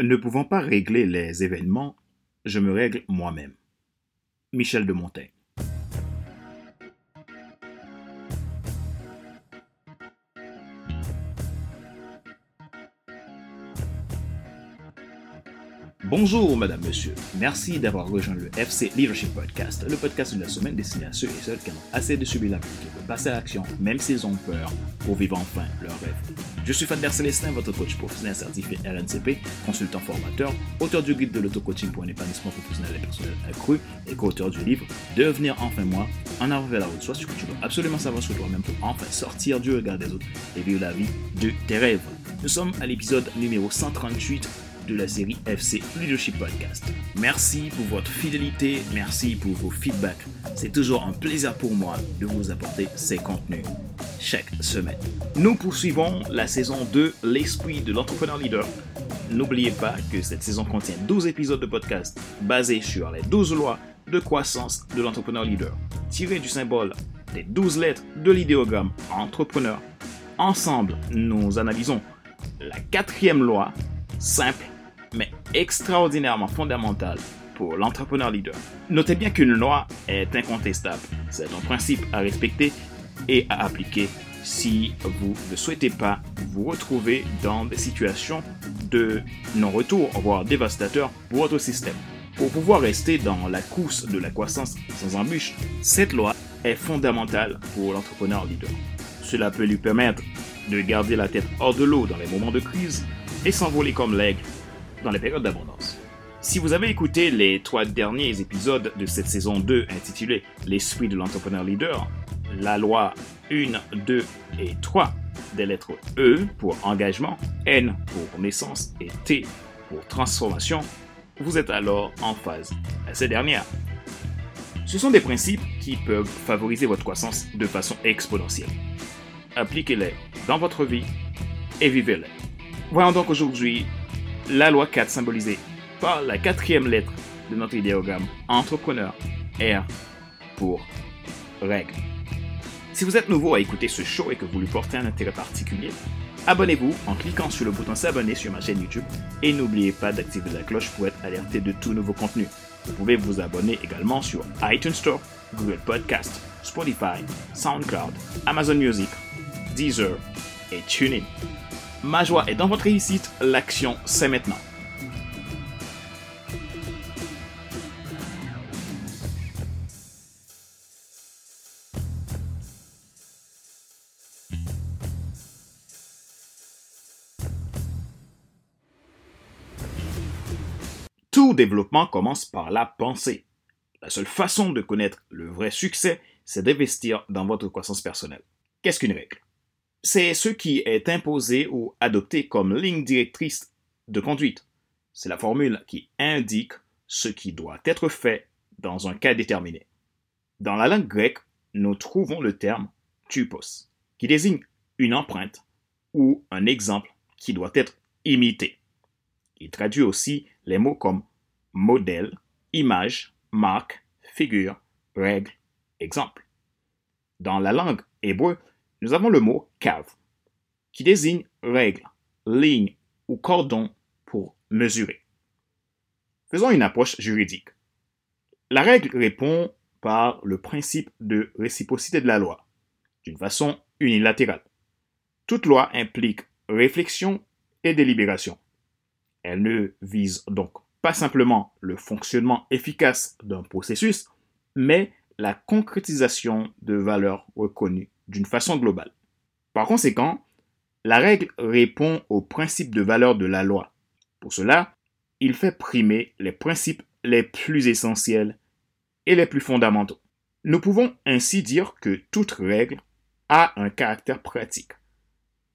Ne pouvant pas régler les événements, je me règle moi-même. Michel de Montaigne. Bonjour, madame, monsieur. Merci d'avoir rejoint le FC Leadership Podcast, le podcast de la semaine destiné à ceux et celles qui ont assez de subir la vie, veulent passer à l'action, même s'ils ont peur, pour vivre enfin leur rêve. Je suis Fader Célestin, votre coach professionnel certifié RNCP, consultant formateur, auteur du guide de l'auto-coaching pour un épanouissement professionnel et personnel accru et co-auteur du livre Devenir enfin moi, en avant vers la route. Soit ce que tu dois absolument savoir sur toi-même pour enfin sortir du regard des autres et vivre la vie de tes rêves. Nous sommes à l'épisode numéro 138 de la série FC Leadership Podcast. Merci pour votre fidélité, merci pour vos feedbacks. C'est toujours un plaisir pour moi de vous apporter ces contenus chaque semaine. Nous poursuivons la saison 2, l'esprit de l'entrepreneur leader. N'oubliez pas que cette saison contient 12 épisodes de podcast basés sur les 12 lois de croissance de l'entrepreneur leader, tirés du symbole des 12 lettres de l'idéogramme entrepreneur. Ensemble, nous analysons la quatrième loi, simple mais extraordinairement fondamentale pour l'entrepreneur leader. Notez bien qu'une loi est incontestable. C'est un principe à respecter et à appliquer si vous ne souhaitez pas vous retrouver dans des situations de non-retour, voire dévastateurs pour votre système. Pour pouvoir rester dans la course de la croissance sans embûche, cette loi est fondamentale pour l'entrepreneur leader. Cela peut lui permettre de garder la tête hors de l'eau dans les moments de crise et s'envoler comme l'aigle dans les périodes d'abondance. Si vous avez écouté les trois derniers épisodes de cette saison 2 intitulée L'esprit de l'entrepreneur leader, la loi 1, 2 et 3 des lettres E pour engagement, N pour naissance et T pour transformation, vous êtes alors en phase à ces dernières. Ce sont des principes qui peuvent favoriser votre croissance de façon exponentielle. Appliquez-les dans votre vie et vivez-les. Voyons donc aujourd'hui la loi 4 symbolisée par la quatrième lettre de notre idéogramme entrepreneur, R pour règle. Si vous êtes nouveau à écouter ce show et que vous lui portez un intérêt particulier, abonnez-vous en cliquant sur le bouton s'abonner sur ma chaîne YouTube et n'oubliez pas d'activer la cloche pour être alerté de tout nouveau contenu. Vous pouvez vous abonner également sur iTunes Store, Google Podcast, Spotify, SoundCloud, Amazon Music, Deezer et TuneIn. Ma joie est dans votre réussite, l'action c'est maintenant. Tout développement commence par la pensée. La seule façon de connaître le vrai succès, c'est d'investir dans votre croissance personnelle. Qu'est-ce qu'une règle? C'est ce qui est imposé ou adopté comme ligne directrice de conduite. C'est la formule qui indique ce qui doit être fait dans un cas déterminé. Dans la langue grecque, nous trouvons le terme tupos, qui désigne une empreinte ou un exemple qui doit être imité. Il traduit aussi les mots comme modèle, image, marque, figure, règle, exemple. Dans la langue hébreu, nous avons le mot cave, qui désigne règle, ligne ou cordon pour mesurer. Faisons une approche juridique. La règle répond par le principe de réciprocité de la loi, d'une façon unilatérale. Toute loi implique réflexion et délibération. Elle ne vise donc pas simplement le fonctionnement efficace d'un processus, mais la concrétisation de valeurs reconnues d'une façon globale. Par conséquent, la règle répond aux principes de valeur de la loi. Pour cela, il fait primer les principes les plus essentiels et les plus fondamentaux. Nous pouvons ainsi dire que toute règle a un caractère pratique,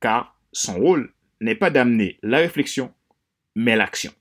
car son rôle n'est pas d'amener la réflexion, mais l'action.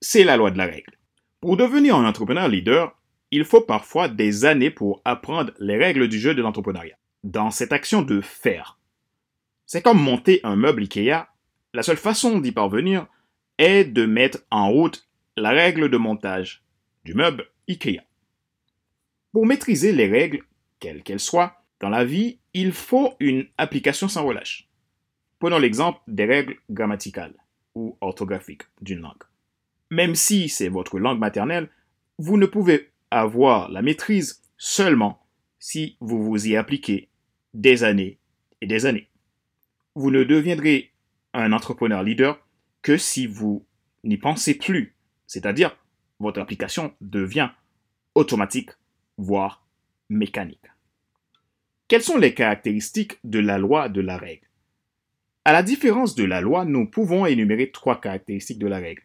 C'est la loi de la règle. Pour devenir un entrepreneur leader, il faut parfois des années pour apprendre les règles du jeu de l'entrepreneuriat dans cette action de faire. C'est comme monter un meuble IKEA. La seule façon d'y parvenir est de mettre en route la règle de montage du meuble IKEA. Pour maîtriser les règles, quelles qu'elles soient, dans la vie, il faut une application sans relâche. Prenons l'exemple des règles grammaticales. ou orthographique d'une langue. Même si c'est votre langue maternelle, vous ne pouvez avoir la maîtrise seulement si vous vous y appliquez des années et des années. Vous ne deviendrez un entrepreneur leader que si vous n'y pensez plus, c'est-à-dire votre application devient automatique, voire mécanique. Quelles sont les caractéristiques de la loi de la règle? À la différence de la loi, nous pouvons énumérer trois caractéristiques de la règle.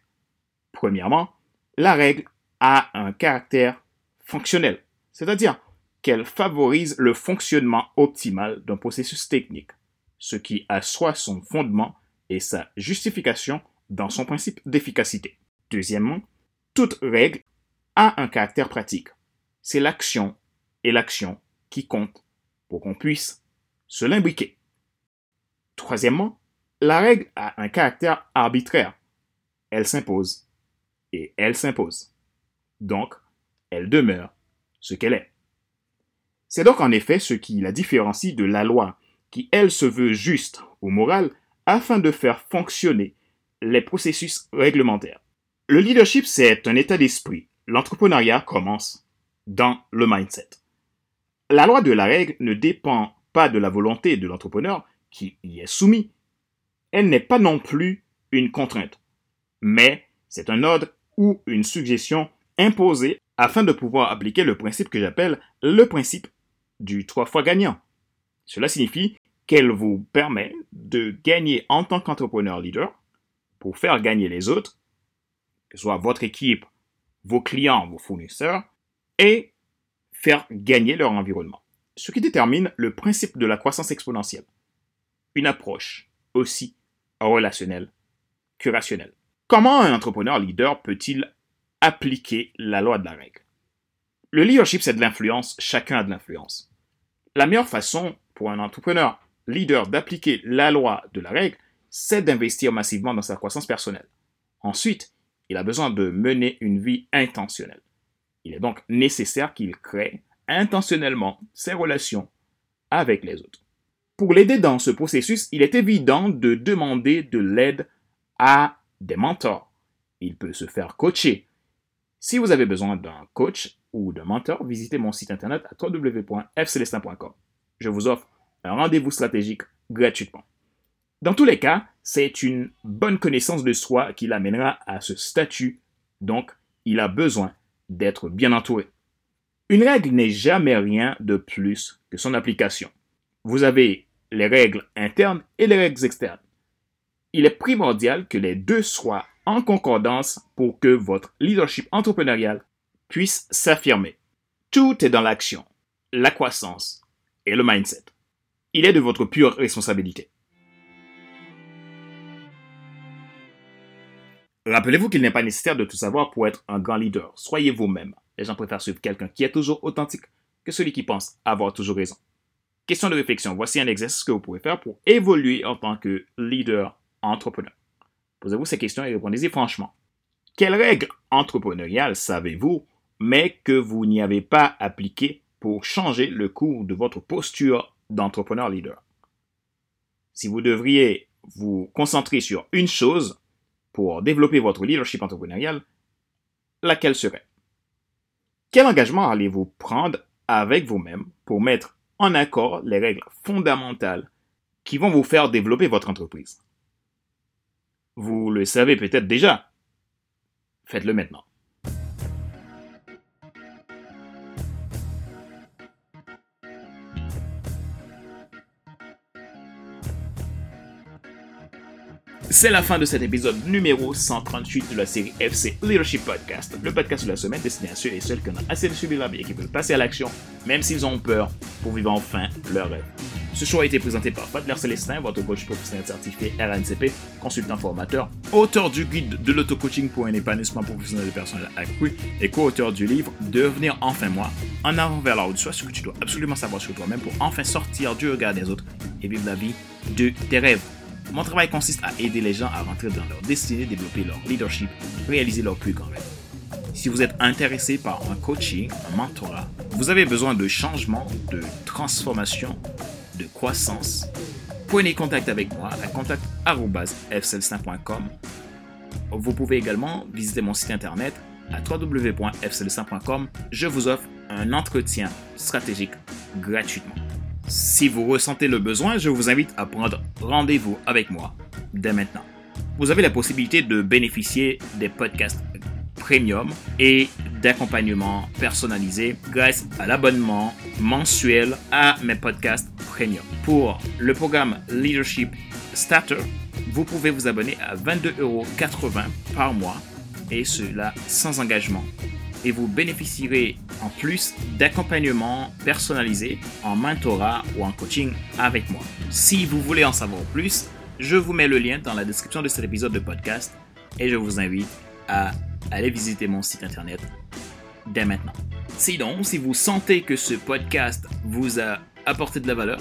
Premièrement, la règle a un caractère fonctionnel, c'est-à-dire qu'elle favorise le fonctionnement optimal d'un processus technique, ce qui assoit son fondement et sa justification dans son principe d'efficacité. Deuxièmement, toute règle a un caractère pratique. C'est l'action et l'action qui comptent pour qu'on puisse se l'imbriquer. Troisièmement, la règle a un caractère arbitraire. Elle s'impose et elle s'impose. Donc, elle demeure ce qu'elle est. C'est donc en effet ce qui la différencie de la loi, qui elle se veut juste ou morale afin de faire fonctionner les processus réglementaires. Le leadership, c'est un état d'esprit. L'entrepreneuriat commence dans le mindset. La loi de la règle ne dépend pas de la volonté de l'entrepreneur qui y est soumis. Elle n'est pas non plus une contrainte, mais c'est un ordre ou une suggestion imposée afin de pouvoir appliquer le principe que j'appelle le principe du trois fois gagnant. Cela signifie qu'elle vous permet de gagner en tant qu'entrepreneur leader pour faire gagner les autres, que ce soit votre équipe, vos clients, vos fournisseurs, et faire gagner leur environnement. Ce qui détermine le principe de la croissance exponentielle. Une approche aussi relationnelle que rationnelle. Comment un entrepreneur leader peut-il appliquer la loi de la règle? Le leadership, c'est de l'influence, chacun a de l'influence. La meilleure façon pour un entrepreneur leader d'appliquer la loi de la règle, c'est d'investir massivement dans sa croissance personnelle. Ensuite, il a besoin de mener une vie intentionnelle. Il est donc nécessaire qu'il crée intentionnellement ses relations avec les autres. Pour l'aider dans ce processus, il est évident de demander de l'aide à des mentors. Il peut se faire coacher. Si vous avez besoin d'un coach ou d'un mentor, visitez mon site internet à www.fcelestin.com. Je vous offre un rendez-vous stratégique gratuitement. Dans tous les cas, c'est une bonne connaissance de soi qui l'amènera à ce statut, donc il a besoin d'être bien entouré. Une règle n'est jamais rien de plus que son application. Vous avez les règles internes et les règles externes. Il est primordial que les deux soient en concordance pour que votre leadership entrepreneurial puisse s'affirmer. Tout est dans l'action, la croissance et le mindset. Il est de votre pure responsabilité. Rappelez-vous qu'il n'est pas nécessaire de tout savoir pour être un grand leader. Soyez vous-même. Les gens préfèrent suivre quelqu'un qui est toujours authentique que celui qui pense avoir toujours raison. Question de réflexion. Voici un exercice que vous pouvez faire pour évoluer en tant que leader entrepreneur. Posez-vous ces questions et répondez-y franchement. Quelles règles entrepreneuriales savez-vous, mais que vous n'y avez pas appliquées pour changer le cours de votre posture d'entrepreneur leader? Si vous devriez vous concentrer sur une chose pour développer votre leadership entrepreneurial, laquelle serait? Quel engagement allez-vous prendre avec vous-même pour mettre en accord les règles fondamentales qui vont vous faire développer votre entreprise? Vous le savez peut-être déjà. Faites-le maintenant. C'est la fin de cet épisode numéro 138 de la série FC Leadership Podcast, le podcast de la semaine destiné à ceux et celles qui ont assez de subir la vie et qui veulent passer à l'action, même s'ils ont peur, pour vivre enfin leur rêve. Ce show a été présenté par Fadler Célestin, votre coach professionnel certifié RNCP, consultant formateur, auteur du guide de l'auto-coaching pour un épanouissement professionnel et personnel accru et co-auteur du livre Devenir enfin moi, en avant vers la haute soit ce que tu dois absolument savoir sur toi-même pour enfin sortir du regard des autres et vivre la vie de tes rêves. Mon travail consiste à aider les gens à rentrer dans leur destinée, développer leur leadership, réaliser leur plus grand rêve. Si vous êtes intéressé par un coaching, un mentorat, vous avez besoin de changement, de transformation, de croissance, prenez contact avec moi à contact.fcelsin.com vous pouvez également visiter mon site internet à www.fcl100.com. Je vous offre un entretien stratégique gratuitement. Si vous ressentez le besoin, je vous invite à prendre rendez-vous avec moi dès maintenant. Vous avez la possibilité de bénéficier des podcasts premium et d'accompagnement personnalisé grâce à l'abonnement mensuel à mes podcasts premium. Pour le programme Leadership Starter, vous pouvez vous abonner à 22,80 euros par mois et cela sans engagement. Et vous bénéficierez en plus d'accompagnement personnalisé en mentorat ou en coaching avec moi. Si vous voulez en savoir plus, je vous mets le lien dans la description de cet épisode de podcast et je vous invite à aller visiter mon site internet dès maintenant. Sinon, si vous sentez que ce podcast vous a apporté de la valeur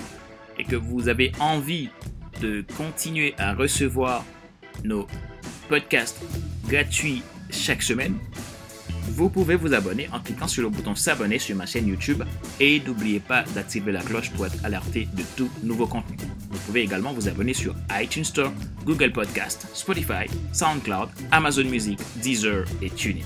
et que vous avez envie de continuer à recevoir nos podcasts gratuits chaque semaine, vous pouvez vous abonner en cliquant sur le bouton s'abonner sur ma chaîne YouTube et n'oubliez pas d'activer la cloche pour être alerté de tout nouveau contenu. Vous pouvez également vous abonner sur iTunes Store, Google Podcast, Spotify, SoundCloud, Amazon Music, Deezer et TuneIn.